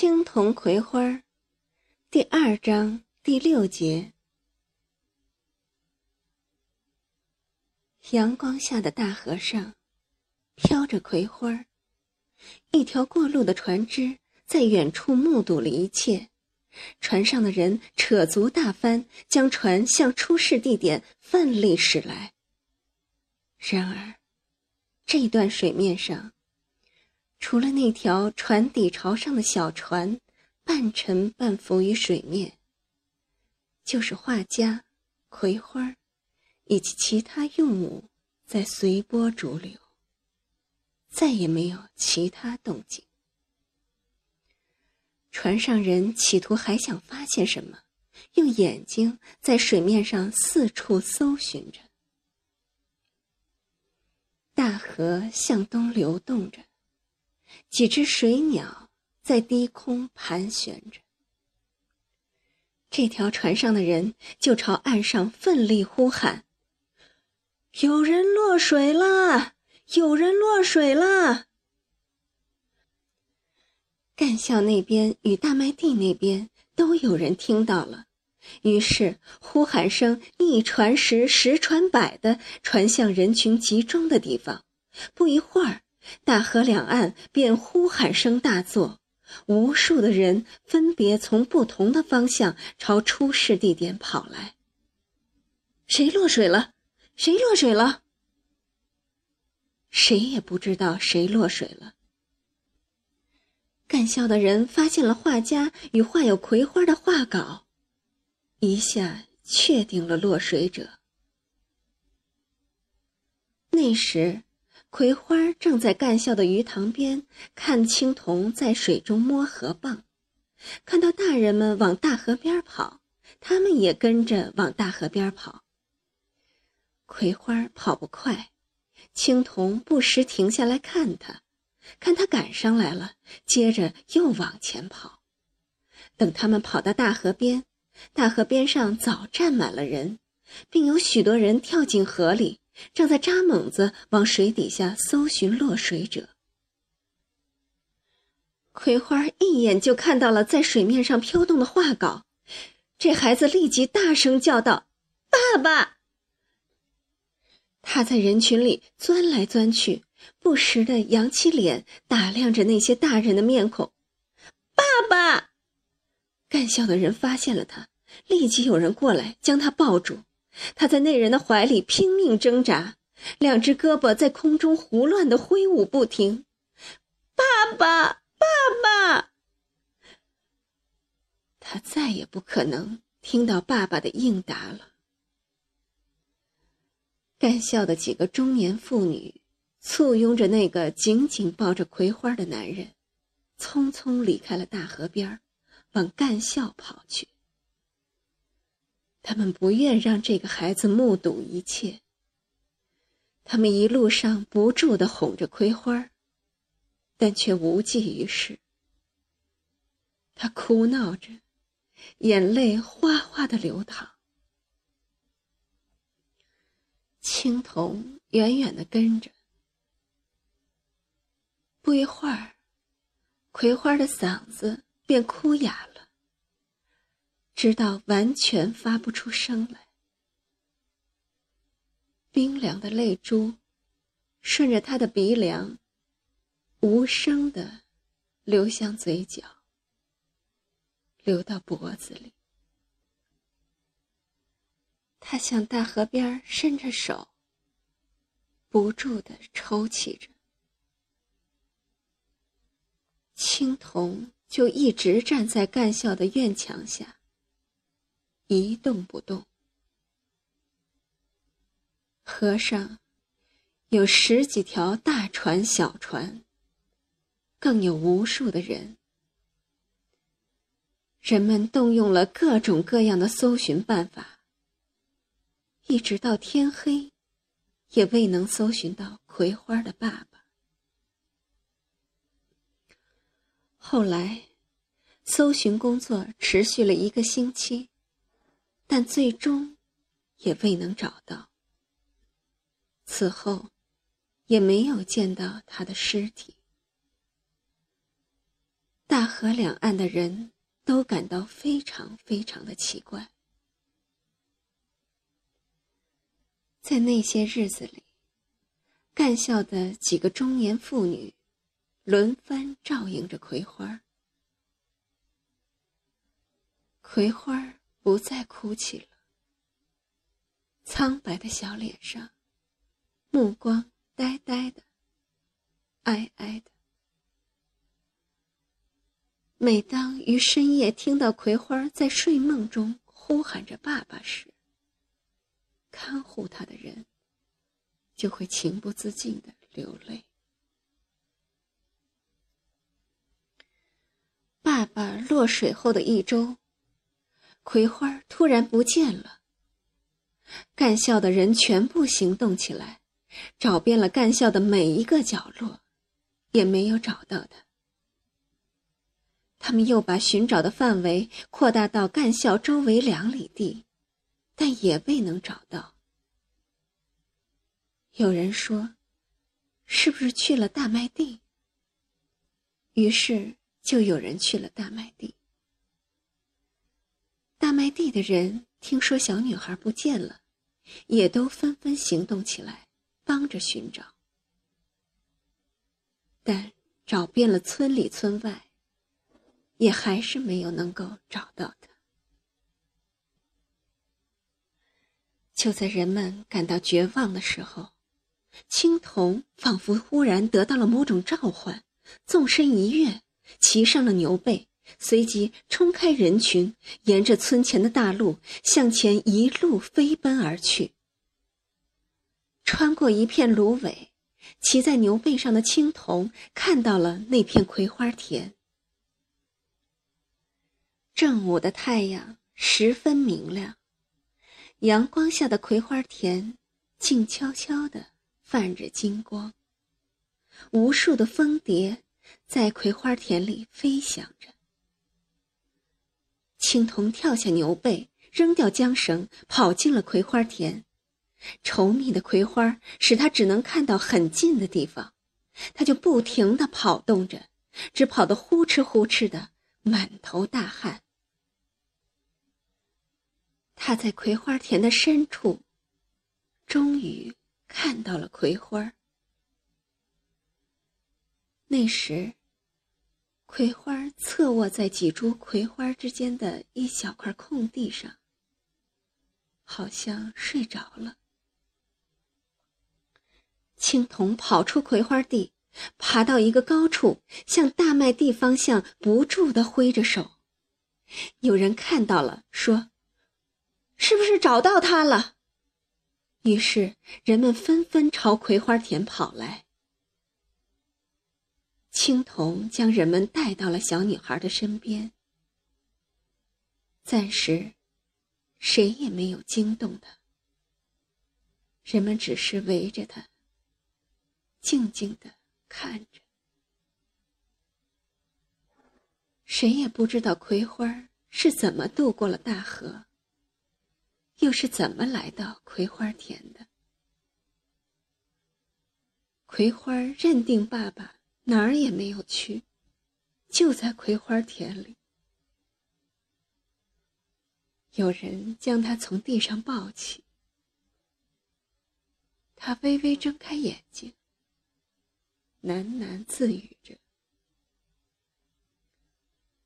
青铜葵花，第二章第六节。阳光下的大河上，飘着葵花。一条过路的船只在远处目睹了一切，船上的人扯足大帆，将船向出事地点奋力驶来。然而，这段水面上，除了那条船底朝上的小船，半沉半浮于水面，就是画家、葵花，以及其他用物在随波逐流，再也没有其他动静。船上人企图还想发现什么，用眼睛在水面上四处搜寻着。大河向东流动着。几只水鸟在低空盘旋着。这条船上的人就朝岸上奋力呼喊：“有人落水了！有人落水了！”干校那边与大麦地那边都有人听到了，于是呼喊声一传十，十传百的传向人群集中的地方。不一会儿。大河两岸便呼喊声大作，无数的人分别从不同的方向朝出事地点跑来。谁落水了？谁落水了？谁也不知道谁落水了。干校的人发现了画家与画有葵花的画稿，一下确定了落水者。那时。葵花正在干校的鱼塘边看青铜在水中摸河蚌，看到大人们往大河边跑，他们也跟着往大河边跑。葵花跑不快，青铜不时停下来看他，看他赶上来了，接着又往前跑。等他们跑到大河边，大河边上早站满了人，并有许多人跳进河里。正在扎猛子往水底下搜寻落水者，葵花一眼就看到了在水面上飘动的画稿，这孩子立即大声叫道：“爸爸！”他在人群里钻来钻去，不时的扬起脸打量着那些大人的面孔。爸爸！干校的人发现了他，立即有人过来将他抱住。他在那人的怀里拼命挣扎，两只胳膊在空中胡乱的挥舞不停。爸爸，爸爸！他再也不可能听到爸爸的应答了。干校的几个中年妇女簇拥着那个紧紧抱着葵花的男人，匆匆离开了大河边，往干校跑去。他们不愿让这个孩子目睹一切。他们一路上不住的哄着葵花，但却无济于事。他哭闹着，眼泪哗哗的流淌。青铜远远的跟着。不一会儿，葵花的嗓子便哭哑了。直到完全发不出声来，冰凉的泪珠顺着他的鼻梁，无声的流向嘴角，流到脖子里。他向大河边伸着手，不住的抽泣着。青铜就一直站在干校的院墙下。一动不动。河上有十几条大船、小船，更有无数的人。人们动用了各种各样的搜寻办法，一直到天黑，也未能搜寻到葵花的爸爸。后来，搜寻工作持续了一个星期。但最终，也未能找到。此后，也没有见到他的尸体。大河。两岸的人都感到非常非常的奇怪。在那些日子里，干校的几个中年妇女轮番照应着葵花。葵花不再哭泣了，苍白的小脸上，目光呆呆的，哀哀的。每当于深夜听到葵花在睡梦中呼喊着爸爸时，看护他的人就会情不自禁的流泪。爸爸落水后的一周，葵花突然不见了。干校的人全部行动起来，找遍了干校的每一个角落，也没有找到他。他们又把寻找的范围扩大到干校周围两里地。但也未能找到。有人说：“是不是去了大麦地？”于是就有人去了大麦地。大麦地的人听说小女孩不见了，也都纷纷行动起来，帮着寻找。但找遍了村里村外，也还是没有能够找到她。就在人们感到绝望的时候，青铜仿佛忽然得到了某种召唤，纵身一跃，骑上了牛背，随即冲开人群，沿着村前的大路向前一路飞奔而去。穿过一片芦苇，骑在牛背上的青铜看到了那片葵花田。正午的太阳十分明亮。阳光下的葵花田，静悄悄的泛着金光。无数的蜂蝶在葵花田里飞翔着。青铜跳下牛背，扔掉缰绳，跑进了葵花田。稠密的葵花使他只能看到很近的地方，他就不停的跑动着，只跑得呼哧呼哧的，满头大汗。他在葵花田的深处，终于看到了葵花。那时，葵花侧卧在几株葵花之间的一小块空地上，好像睡着了。青铜跑出葵花地，爬到一个高处，向大麦地方向不住的挥着手。有人看到了，说。是不是找到他了？于是人们纷纷朝葵花田跑来。青铜将人们带到了小女孩的身边。暂时，谁也没有惊动她。人们只是围着她，静静的看着。谁也不知道葵花是怎么渡过了大河。又是怎么来到葵花田的？葵花认定爸爸哪儿也没有去，就在葵花田里。有人将他从地上抱起，他微微睁开眼睛，喃喃自语着：“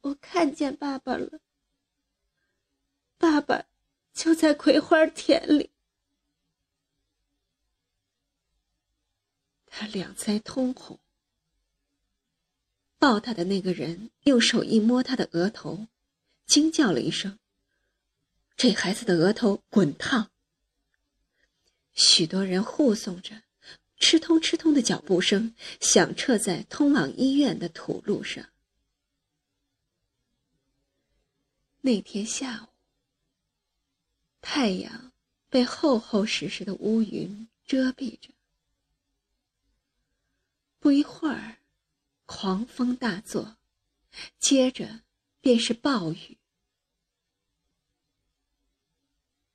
我看见爸爸了，爸爸。”就在葵花田里，他两腮通红。抱他的那个人用手一摸他的额头，惊叫了一声：“这孩子的额头滚烫！”许多人护送着，吃通吃通的脚步声响彻在通往医院的土路上。那天下午。太阳被厚厚实实的乌云遮蔽着。不一会儿，狂风大作，接着便是暴雨。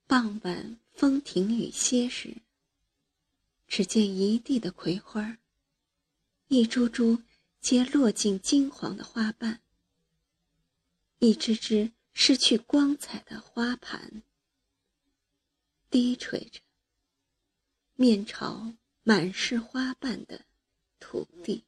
傍晚风停雨歇时，只见一地的葵花，一株株皆落尽金黄的花瓣，一只只失去光彩的花盘，低垂着，面朝满是花瓣的土地。